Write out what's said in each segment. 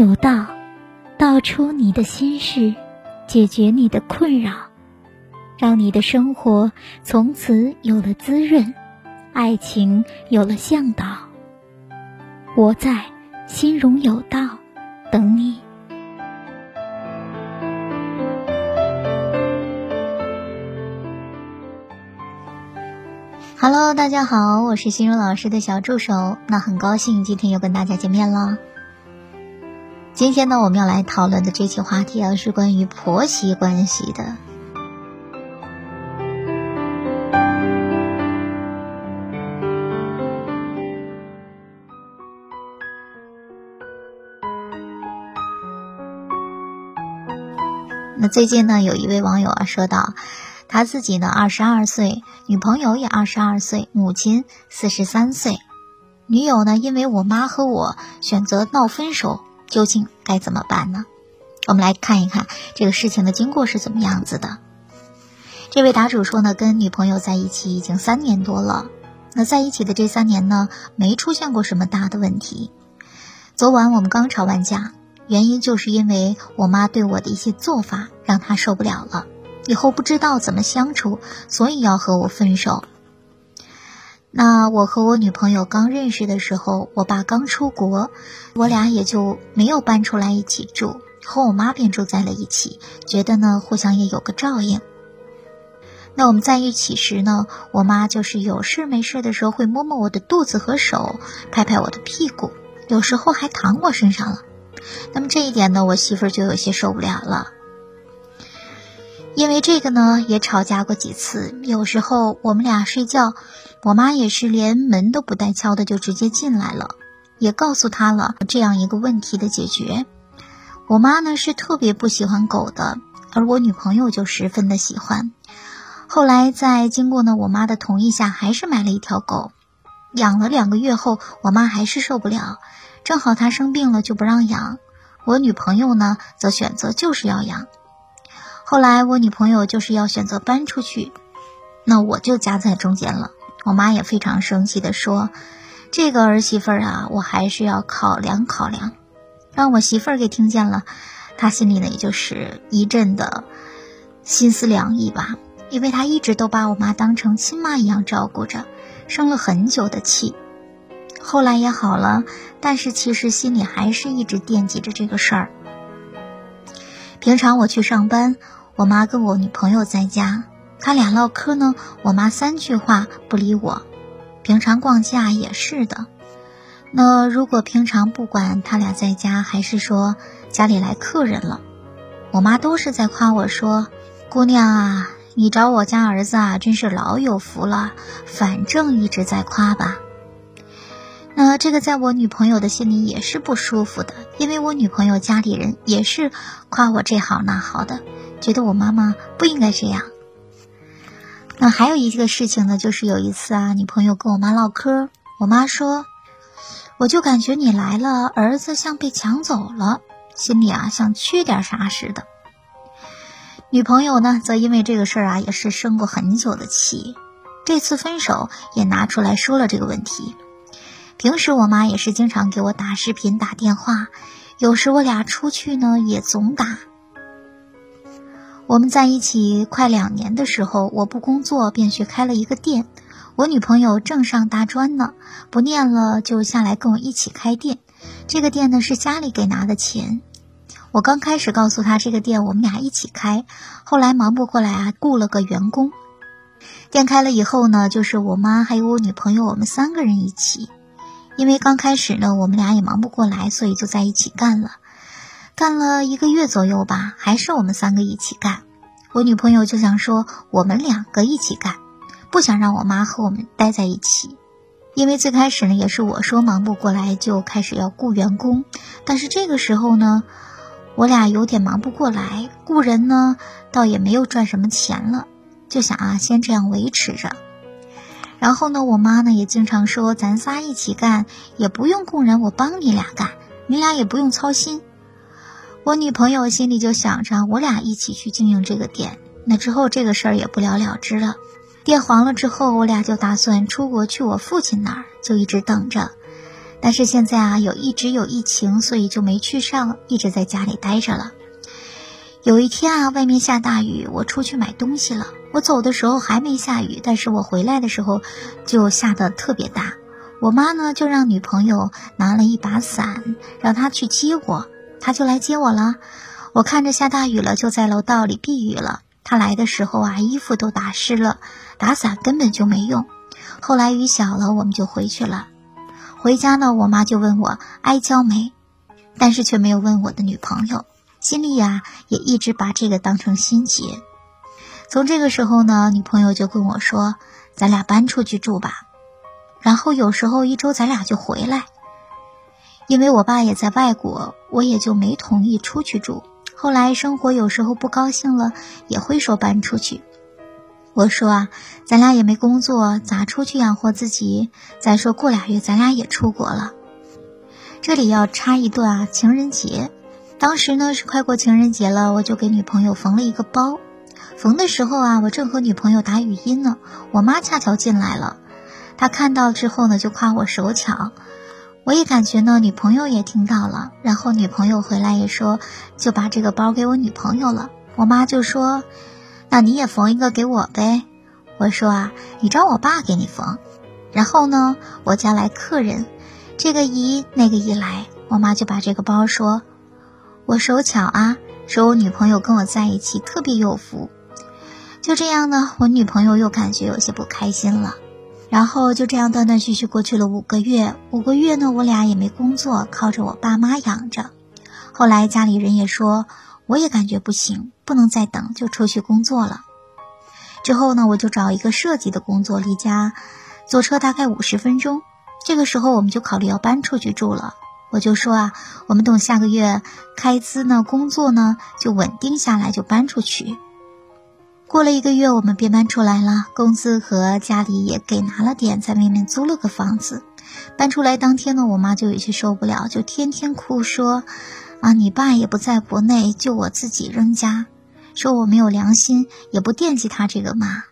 有道，道出你的心事，解决你的困扰，让你的生活从此有了滋润，爱情有了向导。我在心容有道等你。Hello，大家好，我是心如老师的小助手。那很高兴今天又跟大家见面了。今天呢，我们要来讨论的这期话题啊，是关于婆媳关系的。那最近呢，有一位网友啊说道。他自己呢，二十二岁，女朋友也二十二岁，母亲四十三岁。女友呢，因为我妈和我选择闹分手，究竟该怎么办呢？我们来看一看这个事情的经过是怎么样子的。这位答主说呢，跟女朋友在一起已经三年多了，那在一起的这三年呢，没出现过什么大的问题。昨晚我们刚吵完架，原因就是因为我妈对我的一些做法让她受不了了。以后不知道怎么相处，所以要和我分手。那我和我女朋友刚认识的时候，我爸刚出国，我俩也就没有搬出来一起住，和我妈便住在了一起，觉得呢互相也有个照应。那我们在一起时呢，我妈就是有事没事的时候会摸摸我的肚子和手，拍拍我的屁股，有时候还躺我身上了。那么这一点呢，我媳妇儿就有些受不了了。因为这个呢，也吵架过几次。有时候我们俩睡觉，我妈也是连门都不带敲的就直接进来了，也告诉他了这样一个问题的解决。我妈呢是特别不喜欢狗的，而我女朋友就十分的喜欢。后来在经过呢我妈的同意下，还是买了一条狗，养了两个月后，我妈还是受不了，正好她生病了就不让养，我女朋友呢则选择就是要养。后来我女朋友就是要选择搬出去，那我就夹在中间了。我妈也非常生气的说：“这个儿媳妇儿啊，我还是要考量考量。”让我媳妇儿给听见了，她心里呢也就是一阵的心思凉意吧，因为她一直都把我妈当成亲妈一样照顾着，生了很久的气。后来也好了，但是其实心里还是一直惦记着这个事儿。平常我去上班。我妈跟我女朋友在家，他俩唠嗑呢。我妈三句话不理我。平常逛街也是的。那如果平常不管他俩在家，还是说家里来客人了，我妈都是在夸我说：“姑娘啊，你找我家儿子啊，真是老有福了。”反正一直在夸吧。那这个在我女朋友的心里也是不舒服的，因为我女朋友家里人也是夸我这好那好的。觉得我妈妈不应该这样。那还有一个事情呢，就是有一次啊，女朋友跟我妈唠嗑，我妈说：“我就感觉你来了，儿子像被抢走了，心里啊像缺点啥似的。”女朋友呢，则因为这个事儿啊，也是生过很久的气，这次分手也拿出来说了这个问题。平时我妈也是经常给我打视频、打电话，有时我俩出去呢，也总打。我们在一起快两年的时候，我不工作便去开了一个店，我女朋友正上大专呢，不念了就下来跟我一起开店。这个店呢是家里给拿的钱。我刚开始告诉她这个店我们俩一起开，后来忙不过来啊，雇了个员工。店开了以后呢，就是我妈还有我女朋友，我们三个人一起。因为刚开始呢，我们俩也忙不过来，所以就在一起干了。干了一个月左右吧，还是我们三个一起干。我女朋友就想说我们两个一起干，不想让我妈和我们待在一起。因为最开始呢，也是我说忙不过来，就开始要雇员工。但是这个时候呢，我俩有点忙不过来，雇人呢倒也没有赚什么钱了，就想啊先这样维持着。然后呢，我妈呢也经常说咱仨一起干，也不用雇人，我帮你俩干，你俩也不用操心。我女朋友心里就想着，我俩一起去经营这个店，那之后这个事儿也不了了之了。店黄了之后，我俩就打算出国去我父亲那儿，就一直等着。但是现在啊，有一直有疫情，所以就没去上，一直在家里待着了。有一天啊，外面下大雨，我出去买东西了。我走的时候还没下雨，但是我回来的时候就下的特别大。我妈呢就让女朋友拿了一把伞，让她去接我，他就来接我了。我看着下大雨了，就在楼道里避雨了。他来的时候啊，衣服都打湿了，打伞根本就没用。后来雨小了，我们就回去了。回家呢，我妈就问我挨浇没，但是却没有问我的女朋友。心里呀，也一直把这个当成心结。从这个时候呢，女朋友就跟我说：“咱俩搬出去住吧。”然后有时候一周咱俩就回来。因为我爸也在外国，我也就没同意出去住。后来生活有时候不高兴了，也会说搬出去。我说啊，咱俩也没工作，咋出去养活自己？再说过俩月咱俩也出国了。这里要插一段啊，情人节。当时呢是快过情人节了，我就给女朋友缝了一个包。缝的时候啊，我正和女朋友打语音呢，我妈恰巧进来了。她看到之后呢，就夸我手巧。我也感觉呢，女朋友也听到了。然后女朋友回来也说，就把这个包给我女朋友了。我妈就说：“那你也缝一个给我呗。”我说啊，你找我爸给你缝。然后呢，我家来客人，这个姨那个姨来，我妈就把这个包说。我手巧啊，说我女朋友跟我在一起特别有福。就这样呢，我女朋友又感觉有些不开心了。然后就这样断断续续过去了五个月。五个月呢，我俩也没工作，靠着我爸妈养着。后来家里人也说，我也感觉不行，不能再等，就出去工作了。之后呢，我就找一个设计的工作，离家坐车大概五十分钟。这个时候，我们就考虑要搬出去住了。我就说啊，我们等下个月开资呢，工作呢就稳定下来，就搬出去。过了一个月，我们便搬出来了，工资和家里也给拿了点，在外面租了个房子。搬出来当天呢，我妈就有些受不了，就天天哭说：“啊，你爸也不在国内，就我自己扔家，说我没有良心，也不惦记他这个妈。”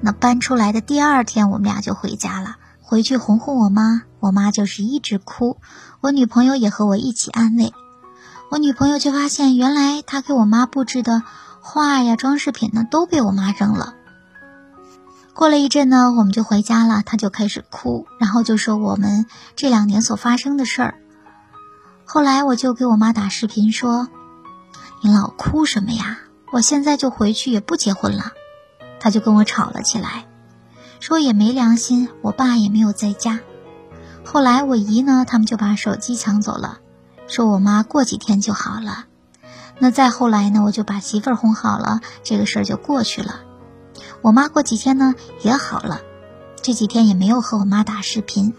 那搬出来的第二天，我们俩就回家了。回去哄哄我妈，我妈就是一直哭，我女朋友也和我一起安慰。我女朋友却发现，原来她给我妈布置的画呀、装饰品呢，都被我妈扔了。过了一阵呢，我们就回家了，她就开始哭，然后就说我们这两年所发生的事儿。后来我就给我妈打视频说：“你老哭什么呀？我现在就回去，也不结婚了。”她就跟我吵了起来。说也没良心，我爸也没有在家。后来我姨呢，他们就把手机抢走了，说我妈过几天就好了。那再后来呢，我就把媳妇儿哄好了，这个事儿就过去了。我妈过几天呢也好了，这几天也没有和我妈打视频。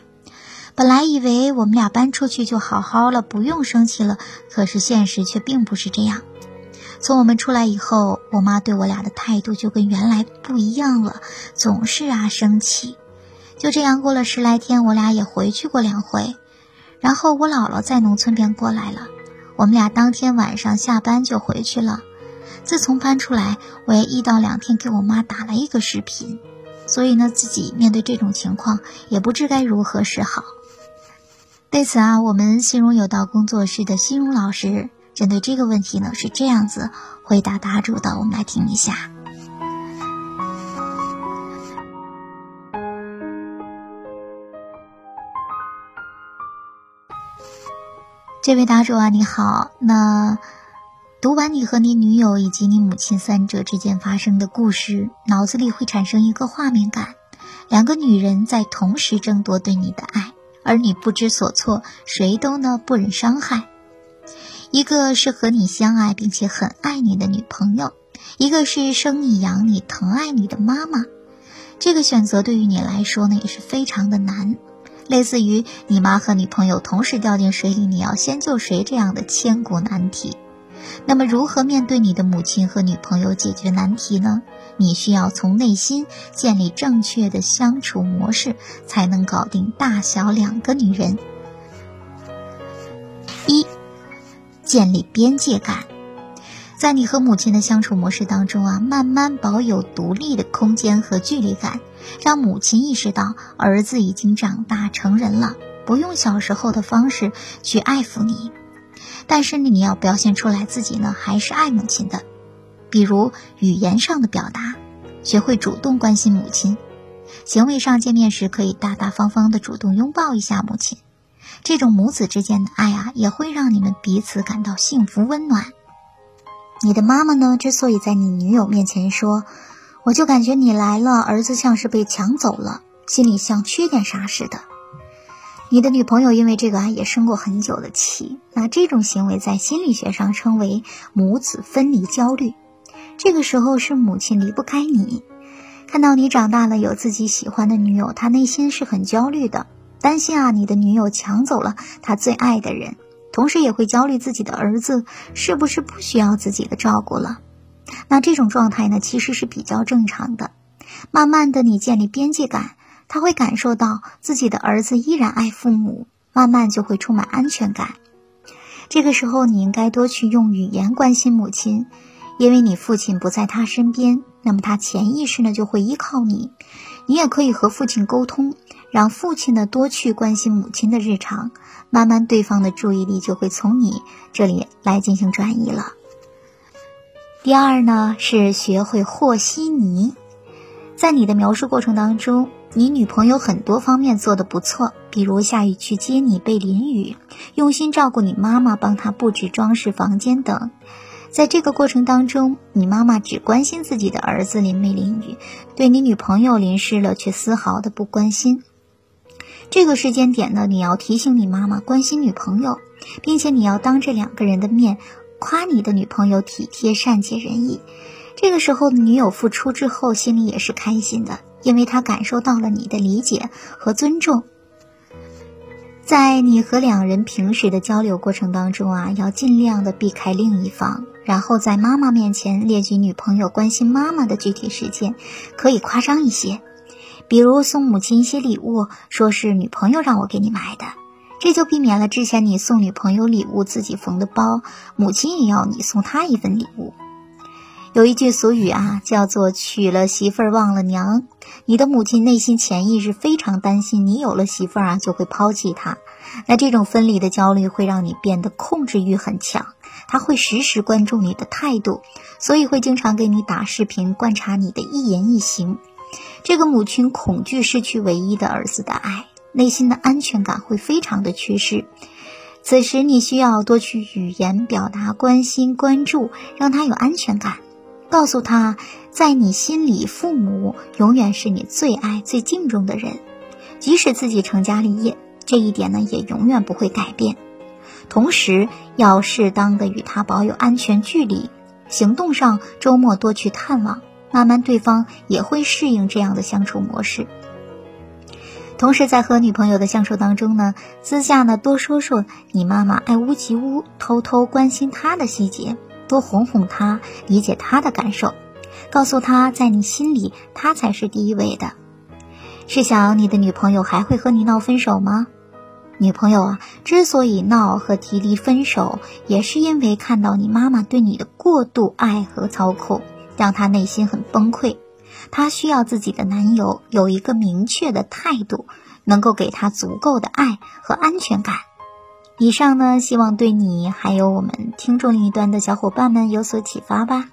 本来以为我们俩搬出去就好好了，不用生气了，可是现实却并不是这样。从我们出来以后，我妈对我俩的态度就跟原来不一样了，总是啊生气。就这样过了十来天，我俩也回去过两回。然后我姥姥在农村边过来了，我们俩当天晚上下班就回去了。自从搬出来，我也一到两天给我妈打了一个视频，所以呢，自己面对这种情况也不知该如何是好。对此啊，我们心荣有道工作室的心荣老师。针对这个问题呢，是这样子回答答主的，我们来听一下。这位答主啊，你好。那读完你和你女友以及你母亲三者之间发生的故事，脑子里会产生一个画面感：两个女人在同时争夺对你的爱，而你不知所措，谁都呢不忍伤害。一个是和你相爱并且很爱你的女朋友，一个是生你养你疼爱你的妈妈。这个选择对于你来说呢也是非常的难，类似于你妈和女朋友同时掉进水里，你要先救谁这样的千古难题。那么如何面对你的母亲和女朋友解决难题呢？你需要从内心建立正确的相处模式，才能搞定大小两个女人。一。建立边界感，在你和母亲的相处模式当中啊，慢慢保有独立的空间和距离感，让母亲意识到儿子已经长大成人了，不用小时候的方式去爱抚你，但是呢你要表现出来自己呢还是爱母亲的，比如语言上的表达，学会主动关心母亲；行为上见面时可以大大方方的主动拥抱一下母亲。这种母子之间的爱啊，也会让你们彼此感到幸福温暖。你的妈妈呢，之所以在你女友面前说，我就感觉你来了，儿子像是被抢走了，心里像缺点啥似的。你的女朋友因为这个啊，也生过很久的气。那这种行为在心理学上称为母子分离焦虑。这个时候是母亲离不开你，看到你长大了有自己喜欢的女友，她内心是很焦虑的。担心啊，你的女友抢走了她最爱的人，同时也会焦虑自己的儿子是不是不需要自己的照顾了。那这种状态呢，其实是比较正常的。慢慢的，你建立边界感，他会感受到自己的儿子依然爱父母，慢慢就会充满安全感。这个时候，你应该多去用语言关心母亲，因为你父亲不在他身边，那么他潜意识呢就会依靠你。你也可以和父亲沟通。让父亲呢多去关心母亲的日常，慢慢对方的注意力就会从你这里来进行转移了。第二呢是学会和稀泥，在你的描述过程当中，你女朋友很多方面做的不错，比如下雨去接你被淋雨，用心照顾你妈妈，帮她布置装饰房间等。在这个过程当中，你妈妈只关心自己的儿子淋没淋雨，对你女朋友淋湿了却丝毫的不关心。这个时间点呢，你要提醒你妈妈关心女朋友，并且你要当着两个人的面夸你的女朋友体贴、善解人意。这个时候，女友付出之后，心里也是开心的，因为她感受到了你的理解和尊重。在你和两人平时的交流过程当中啊，要尽量的避开另一方，然后在妈妈面前列举女朋友关心妈妈的具体事件，可以夸张一些。比如送母亲一些礼物，说是女朋友让我给你买的，这就避免了之前你送女朋友礼物自己缝的包，母亲也要你送她一份礼物。有一句俗语啊，叫做娶了媳妇儿忘了娘。你的母亲内心潜意识非常担心你有了媳妇儿啊就会抛弃她，那这种分离的焦虑会让你变得控制欲很强，他会时时关注你的态度，所以会经常给你打视频，观察你的一言一行。这个母亲恐惧失去唯一的儿子的爱，内心的安全感会非常的缺失。此时你需要多去语言表达关心关注，让他有安全感，告诉他，在你心里，父母永远是你最爱最敬重的人，即使自己成家立业，这一点呢也永远不会改变。同时要适当的与他保有安全距离，行动上周末多去探望。慢慢，对方也会适应这样的相处模式。同时，在和女朋友的相处当中呢，私下呢多说说你妈妈爱屋及乌、偷偷关心她的细节，多哄哄她，理解她的感受，告诉她在你心里她才是第一位的。试想，你的女朋友还会和你闹分手吗？女朋友啊，之所以闹和提离分手，也是因为看到你妈妈对你的过度爱和操控。让她内心很崩溃，她需要自己的男友有一个明确的态度，能够给她足够的爱和安全感。以上呢，希望对你还有我们听众一端的小伙伴们有所启发吧。